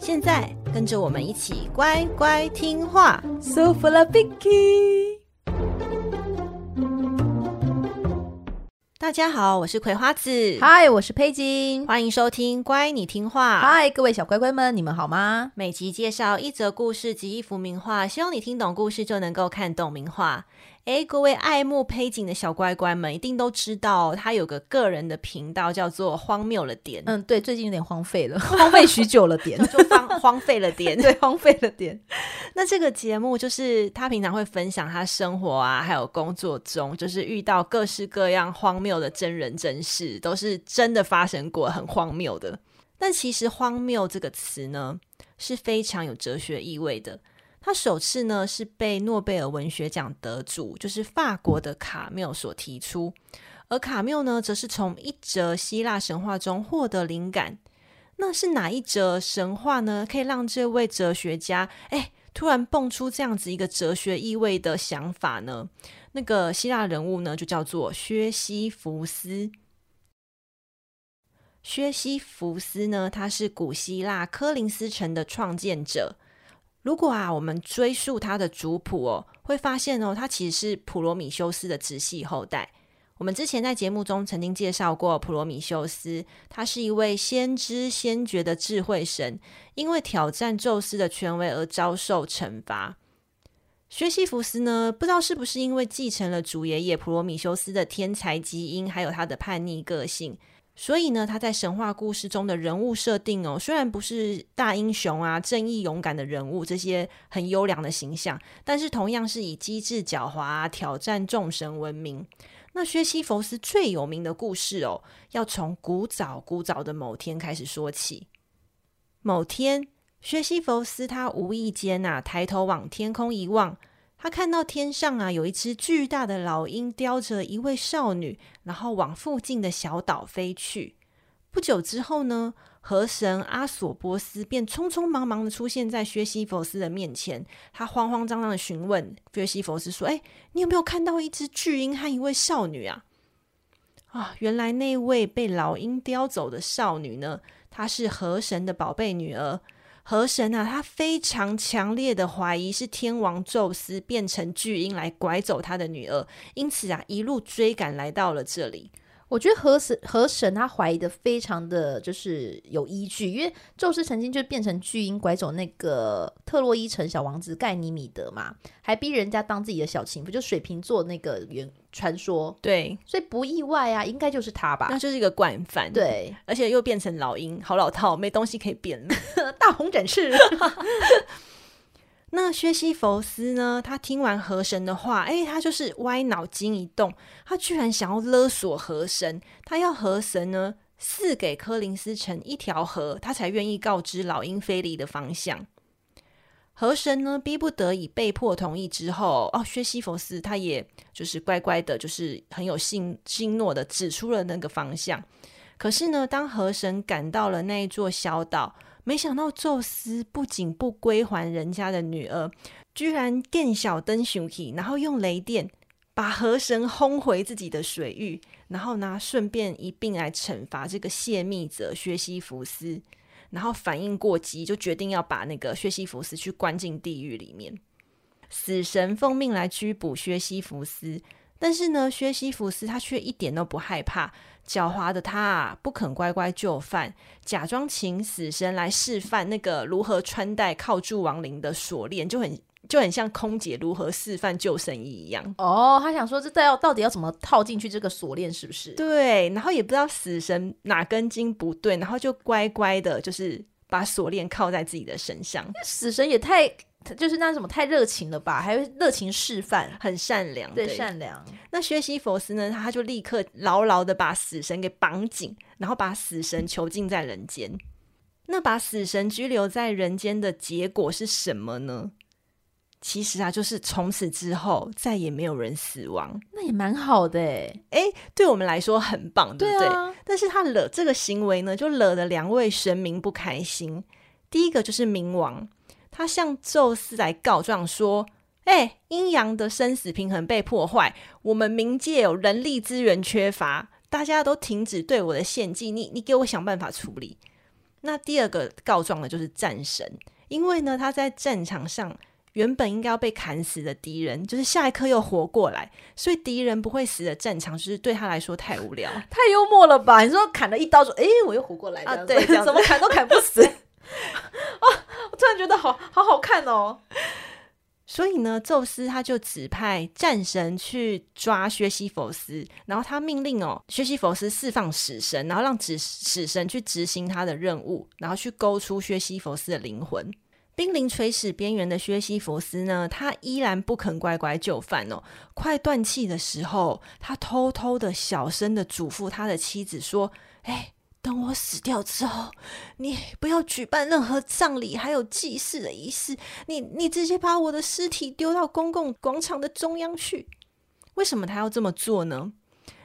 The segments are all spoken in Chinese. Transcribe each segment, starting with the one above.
现在跟着我们一起乖乖听话。So full of Vicky。大家好，我是葵花子。嗨，我是佩金。欢迎收听《乖，你听话》。嗨，各位小乖乖们，你们好吗？每集介绍一则故事及一幅名画，希望你听懂故事就能够看懂名画。诶，各位爱慕佩景的小乖乖们，一定都知道他有个个人的频道，叫做“荒谬了点”。嗯，对，最近有点荒废了，荒废许久了点，就荒荒废了点，对，荒废了点。那这个节目就是他平常会分享他生活啊，还有工作中，就是遇到各式各样荒谬的真人真事，都是真的发生过，很荒谬的。但其实“荒谬”这个词呢，是非常有哲学意味的。他首次呢是被诺贝尔文学奖得主，就是法国的卡缪所提出，而卡缪呢，则是从一则希腊神话中获得灵感。那是哪一则神话呢？可以让这位哲学家哎突然蹦出这样子一个哲学意味的想法呢？那个希腊人物呢，就叫做薛西弗斯。薛西弗斯呢，他是古希腊科林斯城的创建者。如果啊，我们追溯他的族谱哦，会发现哦，他其实是普罗米修斯的直系后代。我们之前在节目中曾经介绍过普罗米修斯，他是一位先知先觉的智慧神，因为挑战宙斯的权威而遭受惩罚。薛西弗斯呢，不知道是不是因为继承了祖爷爷普罗米修斯的天才基因，还有他的叛逆个性。所以呢，他在神话故事中的人物设定哦，虽然不是大英雄啊、正义勇敢的人物这些很优良的形象，但是同样是以机智狡猾啊、挑战众神闻名。那薛西弗斯最有名的故事哦，要从古早古早的某天开始说起。某天，薛西弗斯他无意间呐、啊，抬头往天空一望。他看到天上啊，有一只巨大的老鹰叼着一位少女，然后往附近的小岛飞去。不久之后呢，河神阿索波斯便匆匆忙忙的出现在薛西弗斯的面前。他慌慌张张的询问薛西弗斯说：“哎，你有没有看到一只巨鹰和一位少女啊？”啊，原来那位被老鹰叼走的少女呢，她是河神的宝贝女儿。河神啊，他非常强烈的怀疑是天王宙斯变成巨婴来拐走他的女儿，因此啊，一路追赶来到了这里。我觉得河神河神他怀疑的非常的就是有依据，因为宙斯曾经就变成巨鹰拐走那个特洛伊城小王子盖尼米德嘛，还逼人家当自己的小情妇，就水瓶座那个原传说。对，所以不意外啊，应该就是他吧？那就是一个惯犯。对，而且又变成老鹰，好老套，没东西可以变了，大红展翅。那薛西弗斯呢？他听完河神的话，哎，他就是歪脑筋一动，他居然想要勒索河神，他要河神呢赐给柯林斯城一条河，他才愿意告知老鹰飞离的方向。河神呢逼不得已被迫同意之后，哦，薛西弗斯他也就是乖乖的，就是很有信信诺的指出了那个方向。可是呢，当河神赶到了那一座小岛。没想到宙斯不仅不归还人家的女儿，居然更小灯熊，然后用雷电把河神轰回自己的水域，然后呢，顺便一并来惩罚这个泄密者薛西弗斯，然后反应过激，就决定要把那个薛西弗斯去关进地狱里面。死神奉命来拘捕薛西弗斯。但是呢，薛西弗斯他却一点都不害怕，狡猾的他啊，不肯乖乖就范，假装请死神来示范那个如何穿戴铐住亡灵的锁链，就很就很像空姐如何示范救生衣一样。哦，他想说这要到底要怎么套进去这个锁链，是不是？对，然后也不知道死神哪根筋不对，然后就乖乖的，就是把锁链铐在自己的身上。死神也太……就是那什么太热情了吧，还会热情示范，很善良，对，善良。那薛西佛斯呢？他就立刻牢牢的把死神给绑紧，然后把死神囚禁在人间。那把死神拘留在人间的结果是什么呢？其实啊，就是从此之后再也没有人死亡，那也蛮好的哎，哎，对我们来说很棒，对不对？但是他惹这个行为呢，就惹得两位神明不开心。第一个就是冥王，他向宙斯来告状说：“哎，阴阳的生死平衡被破坏，我们冥界有人力资源缺乏，大家都停止对我的献祭，你你给我想办法处理。”那第二个告状的就是战神，因为呢，他在战场上。原本应该要被砍死的敌人，就是下一刻又活过来，所以敌人不会死的战场，就是对他来说太无聊，太幽默了吧？你说砍了一刀，说哎，我又活过来，啊，对，怎么砍都砍不死。哦，我突然觉得好好好看哦。所以呢，宙斯他就指派战神去抓薛西弗斯，然后他命令哦，薛西弗斯释放死神，然后让指死神去执行他的任务，然后去勾出薛西弗斯的灵魂。濒临垂死边缘的薛西弗斯呢，他依然不肯乖乖就范哦。快断气的时候，他偷偷的、小声的嘱咐他的妻子说：“哎，等我死掉之后，你不要举办任何葬礼，还有祭祀的仪式。你你直接把我的尸体丢到公共广场的中央去。为什么他要这么做呢？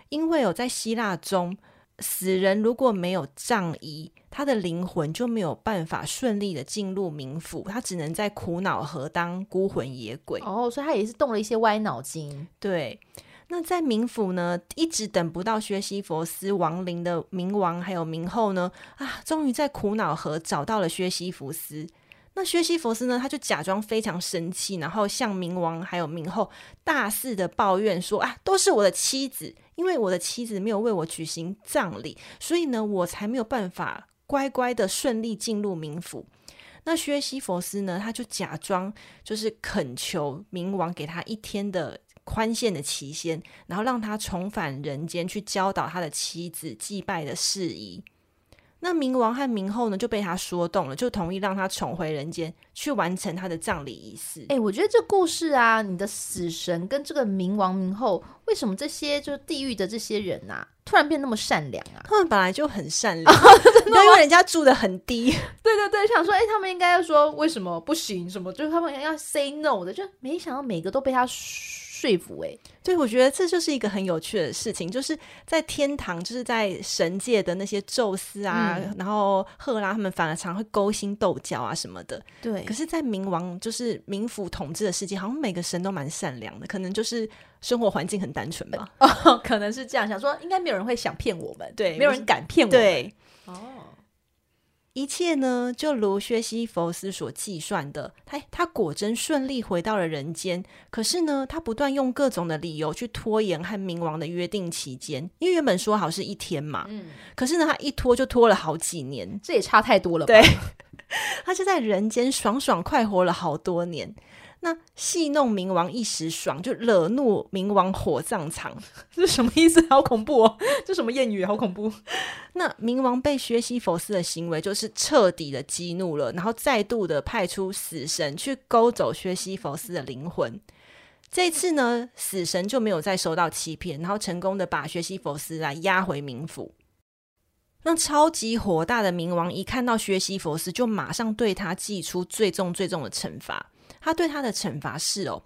因为哦，在希腊中，死人如果没有葬仪，他的灵魂就没有办法顺利的进入冥府，他只能在苦恼河当孤魂野鬼。哦，所以他也是动了一些歪脑筋。对，那在冥府呢，一直等不到薛西弗斯亡灵的冥王还有冥后呢，啊，终于在苦恼河找到了薛西弗斯。那薛西弗斯呢，他就假装非常生气，然后向冥王还有冥后大肆的抱怨说：“啊，都是我的妻子，因为我的妻子没有为我举行葬礼，所以呢，我才没有办法。”乖乖的顺利进入冥府，那薛西弗斯呢？他就假装就是恳求冥王给他一天的宽限的期限，然后让他重返人间去教导他的妻子祭拜的事宜。那冥王和冥后呢就被他说动了，就同意让他重回人间去完成他的葬礼仪式。哎、欸，我觉得这故事啊，你的死神跟这个冥王冥后，为什么这些就是地狱的这些人呐、啊，突然变那么善良啊？他们本来就很善良，因为人家住的很低。对对对，想说，哎、欸，他们应该要说为什么不行？什么？就是他们要 say no 的，就没想到每个都被他说服哎，对，我觉得这就是一个很有趣的事情，就是在天堂，就是在神界的那些宙斯啊，嗯、然后赫拉他们反而常会勾心斗角啊什么的。对，可是，在冥王就是冥府统治的世界，好像每个神都蛮善良的，可能就是生活环境很单纯吧。哦，可能是这样想说，应该没有人会想骗我们，对，没有人敢骗我们。对，哦。一切呢，就如薛西弗斯所计算的，他他果真顺利回到了人间。可是呢，他不断用各种的理由去拖延和冥王的约定期间，因为原本说好是一天嘛。嗯。可是呢，他一拖就拖了好几年，这也差太多了吧。对，他就在人间爽爽快活了好多年。那戏弄冥王一时爽，就惹怒冥王火葬场，这是什么意思？好恐怖哦！这什么谚语？好恐怖！那冥王被薛西佛斯的行为就是彻底的激怒了，然后再度的派出死神去勾走薛西佛斯的灵魂。这次呢，死神就没有再受到欺骗，然后成功的把薛西佛斯来押回冥府。那超级火大的冥王一看到薛西佛斯，就马上对他祭出最重最重的惩罚。他对他的惩罚是哦，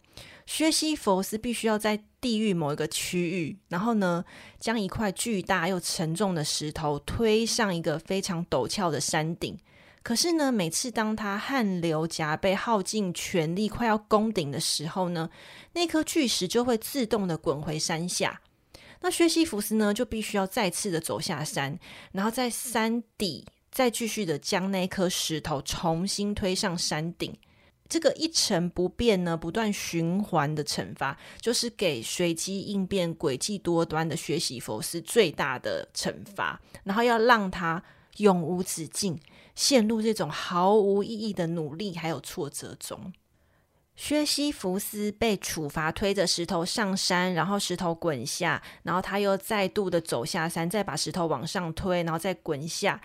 薛西弗斯必须要在地狱某一个区域，然后呢，将一块巨大又沉重的石头推上一个非常陡峭的山顶。可是呢，每次当他汗流浃背、耗尽全力、快要攻顶的时候呢，那颗巨石就会自动的滚回山下。那薛西弗斯呢，就必须要再次的走下山，然后在山底再继续的将那颗石头重新推上山顶。这个一成不变呢，不断循环的惩罚，就是给随机应变、诡计多端的薛西弗斯最大的惩罚，然后要让他永无止境陷入这种毫无意义的努力还有挫折中。薛西弗斯被处罚，推着石头上山，然后石头滚下，然后他又再度的走下山，再把石头往上推，然后再滚下。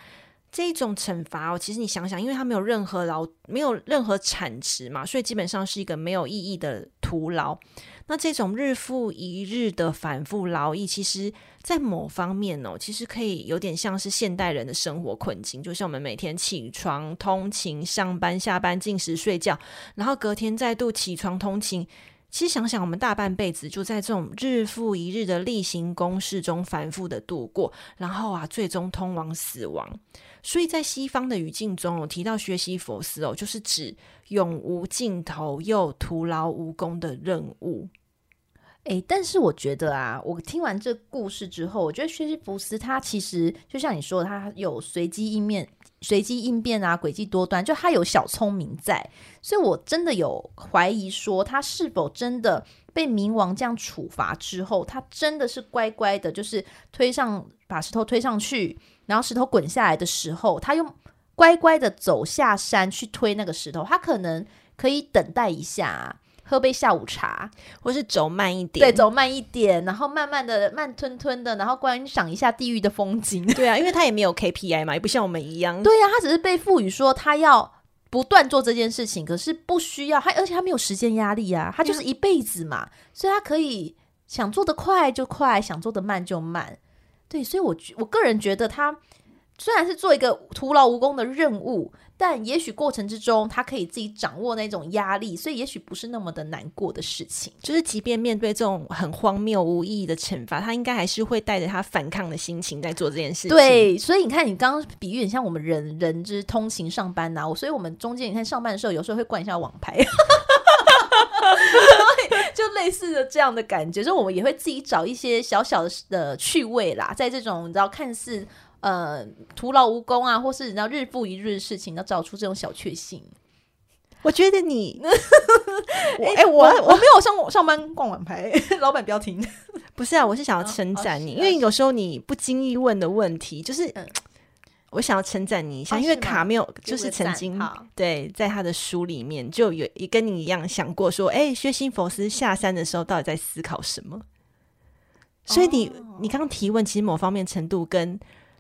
这种惩罚哦，其实你想想，因为它没有任何劳，没有任何产值嘛，所以基本上是一个没有意义的徒劳。那这种日复一日的反复劳役，其实在某方面哦，其实可以有点像是现代人的生活困境，就像我们每天起床、通勤、上班、下班、进食、睡觉，然后隔天再度起床通勤。其实想想，我们大半辈子就在这种日复一日的例行公事中反复的度过，然后啊，最终通往死亡。所以在西方的语境中，我提到学习佛斯哦，就是指永无尽头又徒劳无功的任务。诶，但是我觉得啊，我听完这故事之后，我觉得学习佛斯他其实就像你说的，他有随机应变。随机应变啊，诡计多端，就他有小聪明在，所以我真的有怀疑说，他是否真的被冥王这样处罚之后，他真的是乖乖的，就是推上把石头推上去，然后石头滚下来的时候，他又乖乖的走下山去推那个石头，他可能可以等待一下。喝杯下午茶，或是走慢一点，对，走慢一点，然后慢慢的、慢吞吞的，然后观赏一下地狱的风景。对啊，因为他也没有 KPI 嘛，也不像我们一样。对啊，他只是被赋予说他要不断做这件事情，可是不需要他，而且他没有时间压力啊，他就是一辈子嘛，嗯、所以他可以想做的快就快，想做的慢就慢。对，所以我我个人觉得他。虽然是做一个徒劳无功的任务，但也许过程之中他可以自己掌握那种压力，所以也许不是那么的难过的事情。就是即便面对这种很荒谬无意义的惩罚，他应该还是会带着他反抗的心情在做这件事情。对，所以你看，你刚刚比喻很像我们人人之通勤上班呐、啊，所以我们中间你看上班的时候，有时候会灌一下网牌，就类似的这样的感觉，就我们也会自己找一些小小的的趣味啦，在这种你知道看似。呃，徒劳无功啊，或是你知道日复一日的事情，要找出这种小确幸。我觉得你，哎、欸，我我，我没有上上班逛晚牌，老板不要听。不是啊，我是想要称赞你，哦哦、因为有时候你不经意问的问题，就是、嗯、我想要称赞你一下，哦、因为卡缪就是曾经对在他的书里面就有也跟你一样想过说，哎、欸，薛西佛斯下山的时候到底在思考什么？所以你、哦、你刚刚提问，其实某方面程度跟。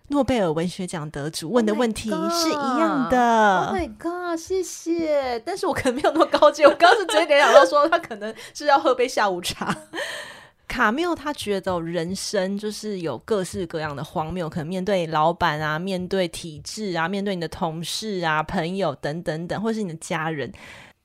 诺贝尔文学奖得主问的问题是一样的。Oh my god！谢谢，但是我可能没有那么高级。我刚刚是直接联想到说，他可能是要喝杯下午茶。卡缪他觉得人生就是有各式各样的荒谬，可能面对老板啊，面对体制啊，面对你的同事啊、朋友等等等，或是你的家人，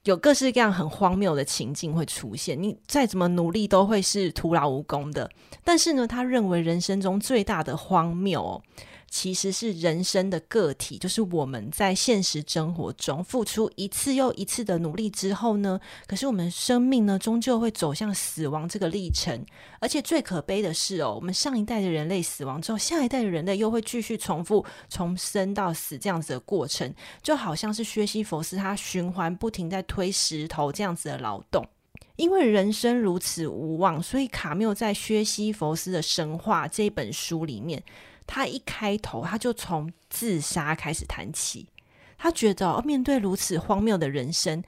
有各式各样很荒谬的情境会出现。你再怎么努力，都会是徒劳无功的。但是呢，他认为人生中最大的荒谬哦。其实是人生的个体，就是我们在现实生活中付出一次又一次的努力之后呢，可是我们生命呢，终究会走向死亡这个历程。而且最可悲的是哦，我们上一代的人类死亡之后，下一代的人类又会继续重复从生到死这样子的过程，就好像是薛西弗斯他循环不停在推石头这样子的劳动。因为人生如此无望，所以卡缪在《薛西弗斯的神话》这本书里面。他一开头，他就从自杀开始谈起。他觉得，哦，面对如此荒谬的人生，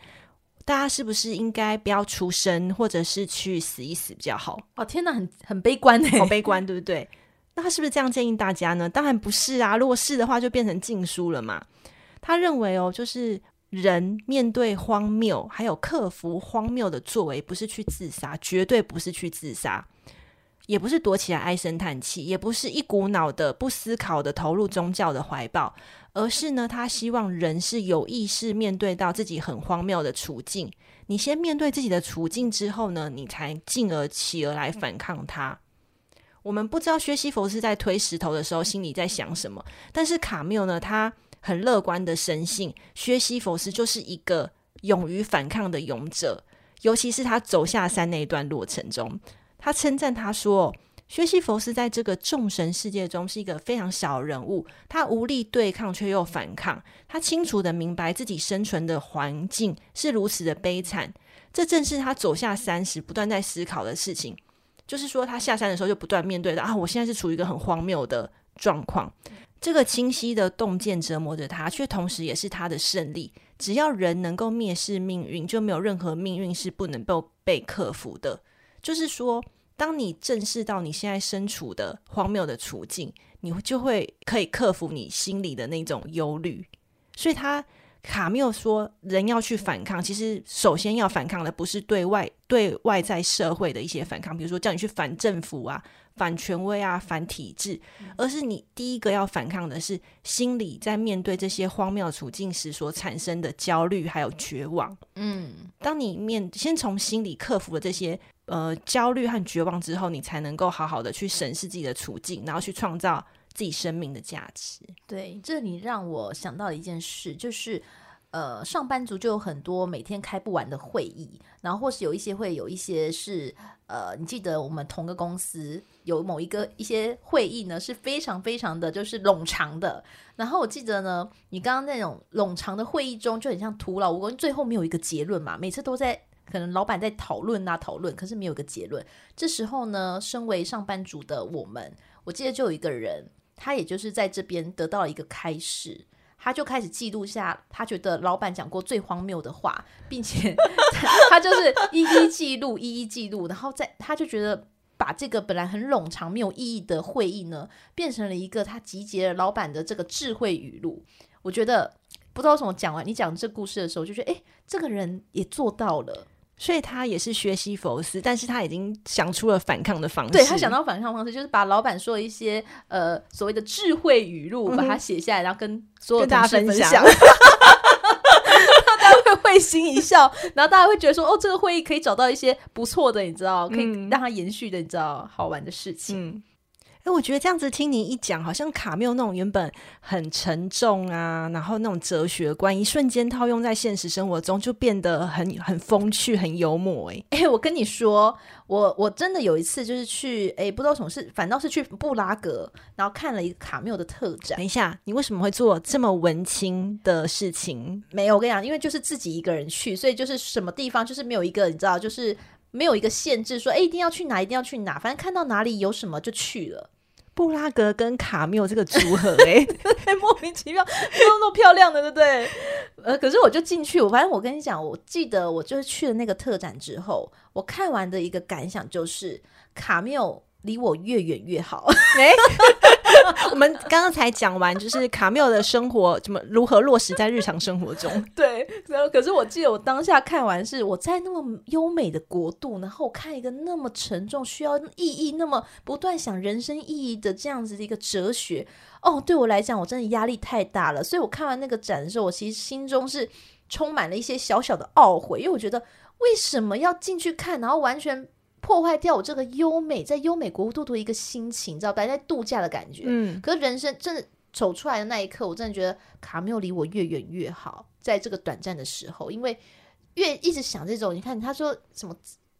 大家是不是应该不要出生，或者是去死一死比较好？哦，天哪，很很悲观哎，好悲观，对不对？那他是不是这样建议大家呢？当然不是啊，如果是的话，就变成禁书了嘛。他认为哦，就是人面对荒谬，还有克服荒谬的作为，不是去自杀，绝对不是去自杀。也不是躲起来唉声叹气，也不是一股脑的不思考的投入宗教的怀抱，而是呢，他希望人是有意识面对到自己很荒谬的处境。你先面对自己的处境之后呢，你才进而起而来反抗他。我们不知道薛西弗斯在推石头的时候心里在想什么，但是卡缪呢，他很乐观的深信薛西弗斯就是一个勇于反抗的勇者，尤其是他走下山那一段路程中。他称赞他说：“薛西弗斯在这个众神世界中是一个非常小人物，他无力对抗却又反抗。他清楚地明白自己生存的环境是如此的悲惨，这正是他走下山时不断在思考的事情。就是说，他下山的时候就不断面对的啊，我现在是处于一个很荒谬的状况。这个清晰的洞见折磨着他，却同时也是他的胜利。只要人能够蔑视命运，就没有任何命运是不能够被克服的。”就是说，当你正视到你现在身处的荒谬的处境，你就会可以克服你心里的那种忧虑。所以他卡缪说，人要去反抗，其实首先要反抗的不是对外对外在社会的一些反抗，比如说叫你去反政府啊、反权威啊、反体制，而是你第一个要反抗的是心里在面对这些荒谬处境时所产生的焦虑还有绝望。嗯，当你面先从心里克服了这些呃焦虑和绝望之后，你才能够好好的去审视自己的处境，然后去创造。自己生命的价值。对，这里让我想到了一件事，就是呃，上班族就有很多每天开不完的会议，然后或是有一些会有一些是呃，你记得我们同个公司有某一个一些会议呢，是非常非常的就是冗长的。然后我记得呢，你刚刚那种冗长的会议中就很像徒劳无功，最后没有一个结论嘛，每次都在可能老板在讨论啊讨论，可是没有一个结论。这时候呢，身为上班族的我们，我记得就有一个人。他也就是在这边得到了一个开始，他就开始记录下他觉得老板讲过最荒谬的话，并且 他，就是一一记录，一一记录，然后在他就觉得把这个本来很冗长没有意义的会议呢，变成了一个他集结了老板的这个智慧语录。我觉得不知道为什么讲完你讲这故事的时候，就觉得哎，这个人也做到了。所以他也是学习佛斯，但是他已经想出了反抗的方式。对，他想到反抗方式，就是把老板说的一些呃所谓的智慧语录，把它写下来，然后跟所有大家分享，大家会会心一笑，然后大家会觉得说，哦，这个会议可以找到一些不错的，你知道，可以让它延续的，你知道，好玩的事情。嗯哎，我觉得这样子听你一讲，好像卡缪那种原本很沉重啊，然后那种哲学观，一瞬间套用在现实生活中，就变得很很风趣、很幽默。哎，哎，我跟你说，我我真的有一次就是去，哎，不知道什么事，反倒是去布拉格，然后看了一个卡缪的特展。等一下，你为什么会做这么文青的事情？没有，我跟你讲，因为就是自己一个人去，所以就是什么地方就是没有一个，你知道，就是。没有一个限制说，哎，一定要去哪，一定要去哪，反正看到哪里有什么就去了。布拉格跟卡缪这个组合，哎，莫名其妙，那么漂亮的，对不对？呃，可是我就进去，我反正我跟你讲，我记得我就是去了那个特展之后，我看完的一个感想就是，卡缪离我越远越好。哎。我们刚刚才讲完，就是卡缪的生活怎么如何落实在日常生活中。对，然后可是我记得我当下看完是我在那么优美的国度，然后我看一个那么沉重、需要意义、那么不断想人生意义的这样子的一个哲学。哦，对我来讲，我真的压力太大了。所以我看完那个展的时候，我其实心中是充满了一些小小的懊悔，因为我觉得为什么要进去看，然后完全。破坏掉我这个优美在优美国度的一个心情，你知道吧？在度假的感觉。嗯，可是人生真的走出来的那一刻，我真的觉得卡缪离我越远越好。在这个短暂的时候，因为越一直想这种，你看他说什么？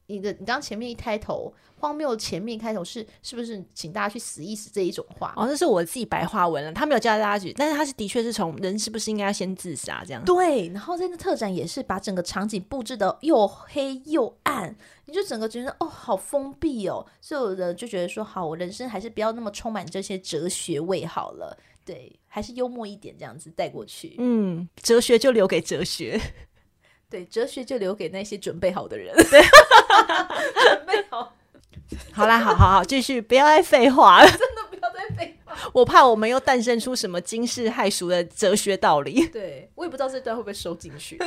你的你刚前面一开头荒谬，前面一开头是是不是请大家去死一死这一种话？哦，那是我自己白话文了，他没有教大家去，但是他是的确是从人是不是应该要先自杀这样？对，然后在那特展也是把整个场景布置的又黑又暗，你就整个觉得哦，好封闭哦，所有的就觉得说好，我人生还是不要那么充满这些哲学味好了，对，还是幽默一点这样子带过去。嗯，哲学就留给哲学。对，哲学就留给那些准备好的人。对，准备好。好啦，好好好，继续，不要再废话了。真的不要再废话，我怕我们又诞生出什么惊世骇俗的哲学道理。对，我也不知道这段会不会收进去。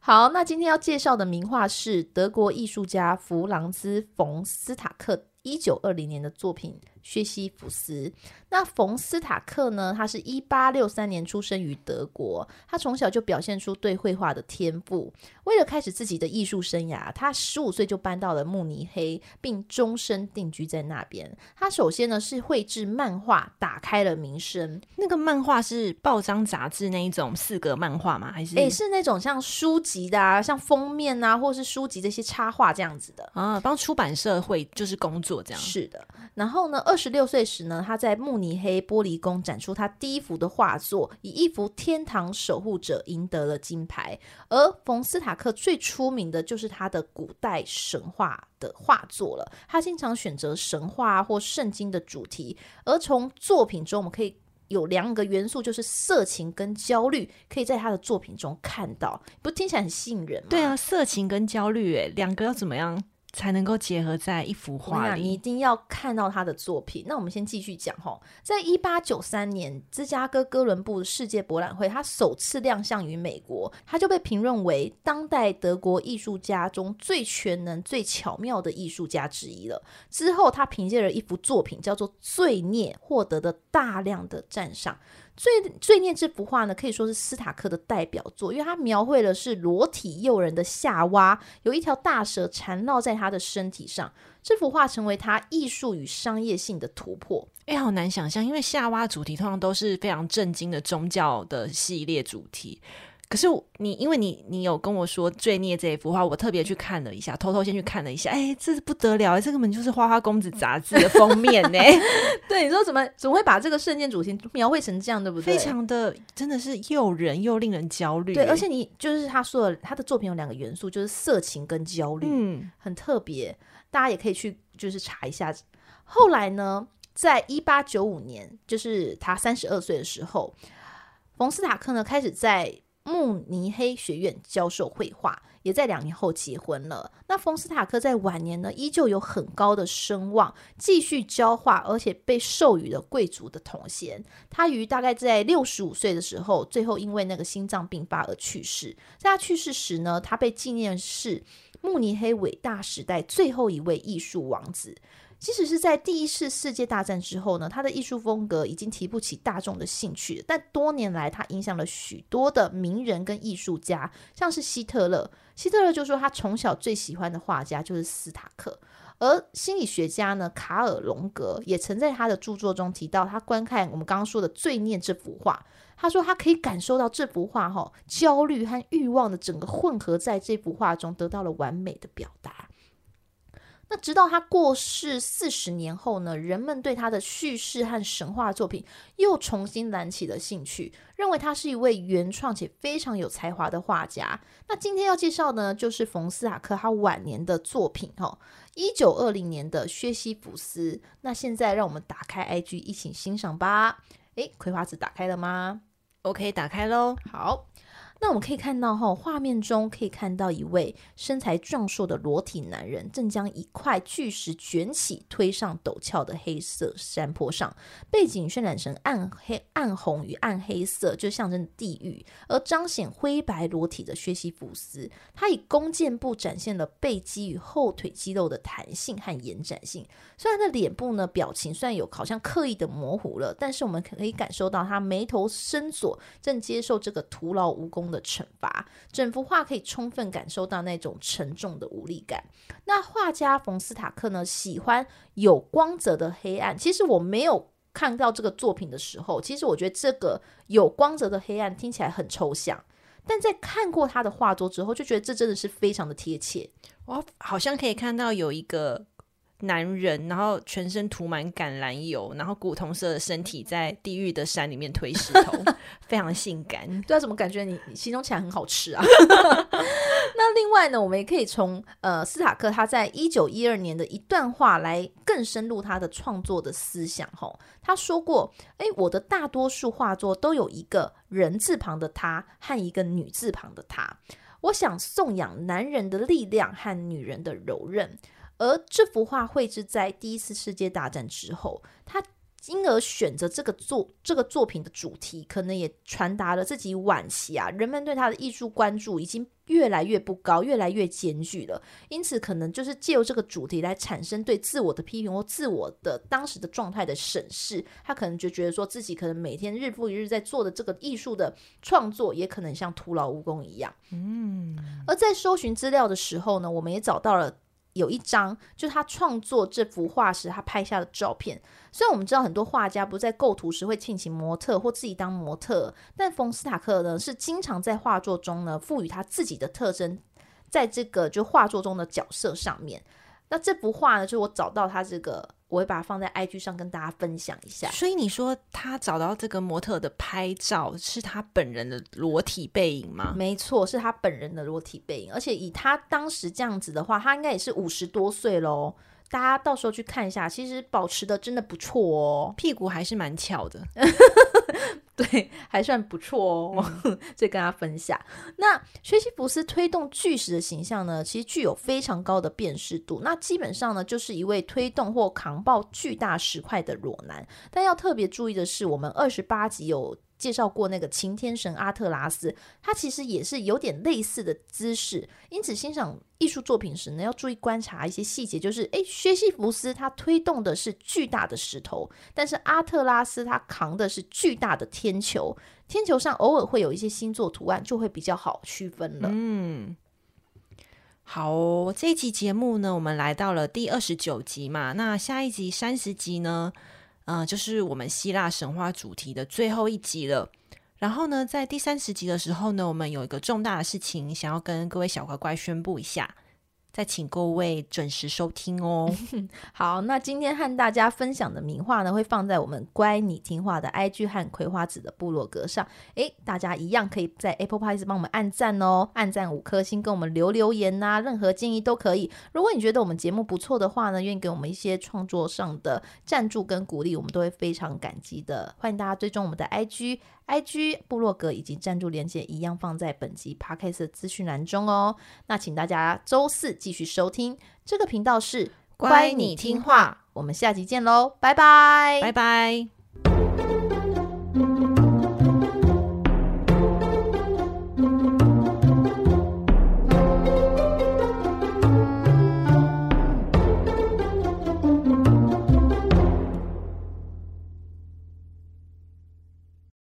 好，那今天要介绍的名画是德国艺术家弗朗兹·冯·斯塔克一九二零年的作品。薛西弗斯，那冯斯塔克呢？他是一八六三年出生于德国，他从小就表现出对绘画的天赋。为了开始自己的艺术生涯，他十五岁就搬到了慕尼黑，并终身定居在那边。他首先呢是绘制漫画，打开了名声。那个漫画是报章杂志那一种四格漫画吗？还是？诶，是那种像书籍的啊，像封面啊，或是书籍这些插画这样子的啊，帮出版社会就是工作这样。是的，然后呢，二二十六岁时呢，他在慕尼黑玻璃宫展出他第一幅的画作，以一幅《天堂守护者》赢得了金牌。而冯斯塔克最出名的就是他的古代神话的画作了。他经常选择神话或圣经的主题，而从作品中我们可以有两个元素，就是色情跟焦虑，可以在他的作品中看到。不听起来很吸引人吗？对啊，色情跟焦虑，诶，两个要怎么样？才能够结合在一幅画里。你一定要看到他的作品。那我们先继续讲哈，在一八九三年，芝加哥哥伦布世界博览会，他首次亮相于美国，他就被评论为当代德国艺术家中最全能、最巧妙的艺术家之一了。之后，他凭借了一幅作品叫做《罪孽》，获得的大量的赞赏。罪罪孽这幅画呢，可以说是斯塔克的代表作，因为它描绘的是裸体诱人的夏娃，有一条大蛇缠绕在他的身体上。这幅画成为他艺术与商业性的突破。哎，好难想象，因为夏娃主题通常都是非常震惊的宗教的系列主题。可是你，因为你你有跟我说《罪孽》这一幅画，我特别去看了一下，偷偷先去看了一下。哎，这是不得了，这根本就是《花花公子》杂志的封面呢。对，你说怎么怎么会把这个圣剑主题描绘成这样，对不对？非常的，真的是诱人又令人焦虑。对，而且你就是他说的，他的作品有两个元素，就是色情跟焦虑，嗯，很特别。大家也可以去就是查一下。后来呢，在一八九五年，就是他三十二岁的时候，冯斯塔克呢开始在。慕尼黑学院教授绘画，也在两年后结婚了。那冯斯塔克在晚年呢，依旧有很高的声望，继续教画，而且被授予了贵族的头衔。他于大概在六十五岁的时候，最后因为那个心脏病发而去世。在他去世时呢，他被纪念是慕尼黑伟大时代最后一位艺术王子。即使是在第一次世界大战之后呢，他的艺术风格已经提不起大众的兴趣，但多年来他影响了许多的名人跟艺术家，像是希特勒。希特勒就说他从小最喜欢的画家就是斯塔克，而心理学家呢，卡尔荣格也曾在他的著作中提到，他观看我们刚刚说的《罪孽》这幅画，他说他可以感受到这幅画哈焦虑和欲望的整个混合在这幅画中得到了完美的表达。那直到他过世四十年后呢，人们对他的叙事和神话作品又重新燃起了兴趣，认为他是一位原创且非常有才华的画家。那今天要介绍的呢，就是冯斯塔克他晚年的作品哈，一九二零年的薛西弗斯。那现在让我们打开 IG 一起欣赏吧。诶，葵花籽打开了吗？OK，打开喽。好。那我们可以看到，哈，画面中可以看到一位身材壮硕的裸体男人，正将一块巨石卷起，推上陡峭的黑色山坡上。背景渲染成暗黑、暗红与暗黑色，就象征地狱，而彰显灰白裸体的薛西弗斯，他以弓箭步展现了背肌与后腿肌肉的弹性和延展性。虽然他的脸部呢，表情虽然有好像刻意的模糊了，但是我们可以感受到他眉头深锁，正接受这个徒劳无功的惩罚，整幅画可以充分感受到那种沉重的无力感。那画家冯斯塔克呢，喜欢有光泽的黑暗。其实我没有看到这个作品的时候，其实我觉得这个有光泽的黑暗听起来很抽象，但在看过他的画作之后，就觉得这真的是非常的贴切。我好像可以看到有一个。男人，然后全身涂满橄榄油，然后古铜色的身体在地狱的山里面推石头，非常性感。对啊，怎么感觉你你形容起来很好吃啊？那另外呢，我们也可以从呃斯塔克他在一九一二年的一段话来更深入他的创作的思想。吼，他说过：“哎，我的大多数画作都有一个人字旁的他和一个女字旁的他。我想颂扬男人的力量和女人的柔韧。”而这幅画绘制在第一次世界大战之后，他因而选择这个作这个作品的主题，可能也传达了自己惋惜啊，人们对他的艺术关注已经越来越不高，越来越艰巨了。因此，可能就是借由这个主题来产生对自我的批评或自我的当时的状态的审视。他可能就觉得说自己可能每天日复一日在做的这个艺术的创作，也可能像徒劳无功一样。嗯，而在搜寻资料的时候呢，我们也找到了。有一张，就是他创作这幅画时他拍下的照片。虽然我们知道很多画家不在构图时会聘请模特或自己当模特，但冯斯塔克呢是经常在画作中呢赋予他自己的特征，在这个就画作中的角色上面。那这幅画呢，就是我找到他这个。我会把它放在 IG 上跟大家分享一下。所以你说他找到这个模特的拍照是他本人的裸体背影吗？没错，是他本人的裸体背影。而且以他当时这样子的话，他应该也是五十多岁喽。大家到时候去看一下，其实保持的真的不错哦，屁股还是蛮翘的。对，还算不错哦，嗯、所以跟大家分享。那薛西弗斯推动巨石的形象呢，其实具有非常高的辨识度。那基本上呢，就是一位推动或扛爆巨大石块的裸男。但要特别注意的是，我们二十八集有。介绍过那个擎天神阿特拉斯，他其实也是有点类似的姿势，因此欣赏艺术作品时呢，要注意观察一些细节，就是诶，薛西弗斯他推动的是巨大的石头，但是阿特拉斯他扛的是巨大的天球，天球上偶尔会有一些星座图案，就会比较好区分了。嗯，好，这一集节目呢，我们来到了第二十九集嘛，那下一集三十集呢？嗯、呃，就是我们希腊神话主题的最后一集了。然后呢，在第三十集的时候呢，我们有一个重大的事情想要跟各位小乖乖宣布一下。再请各位准时收听哦。好，那今天和大家分享的名画呢，会放在我们乖你听话的 IG 和葵花子的部落格上。诶，大家一样可以在 Apple Podcast 帮我们按赞哦，按赞五颗星，跟我们留留言呐、啊，任何建议都可以。如果你觉得我们节目不错的话呢，愿意给我们一些创作上的赞助跟鼓励，我们都会非常感激的。欢迎大家追踪我们的 IG。IG 部落格以及赞助链接一样放在本集 Podcast 的资讯栏中哦。那请大家周四继续收听这个频道是乖你听话，我们下集见喽，拜拜，拜拜。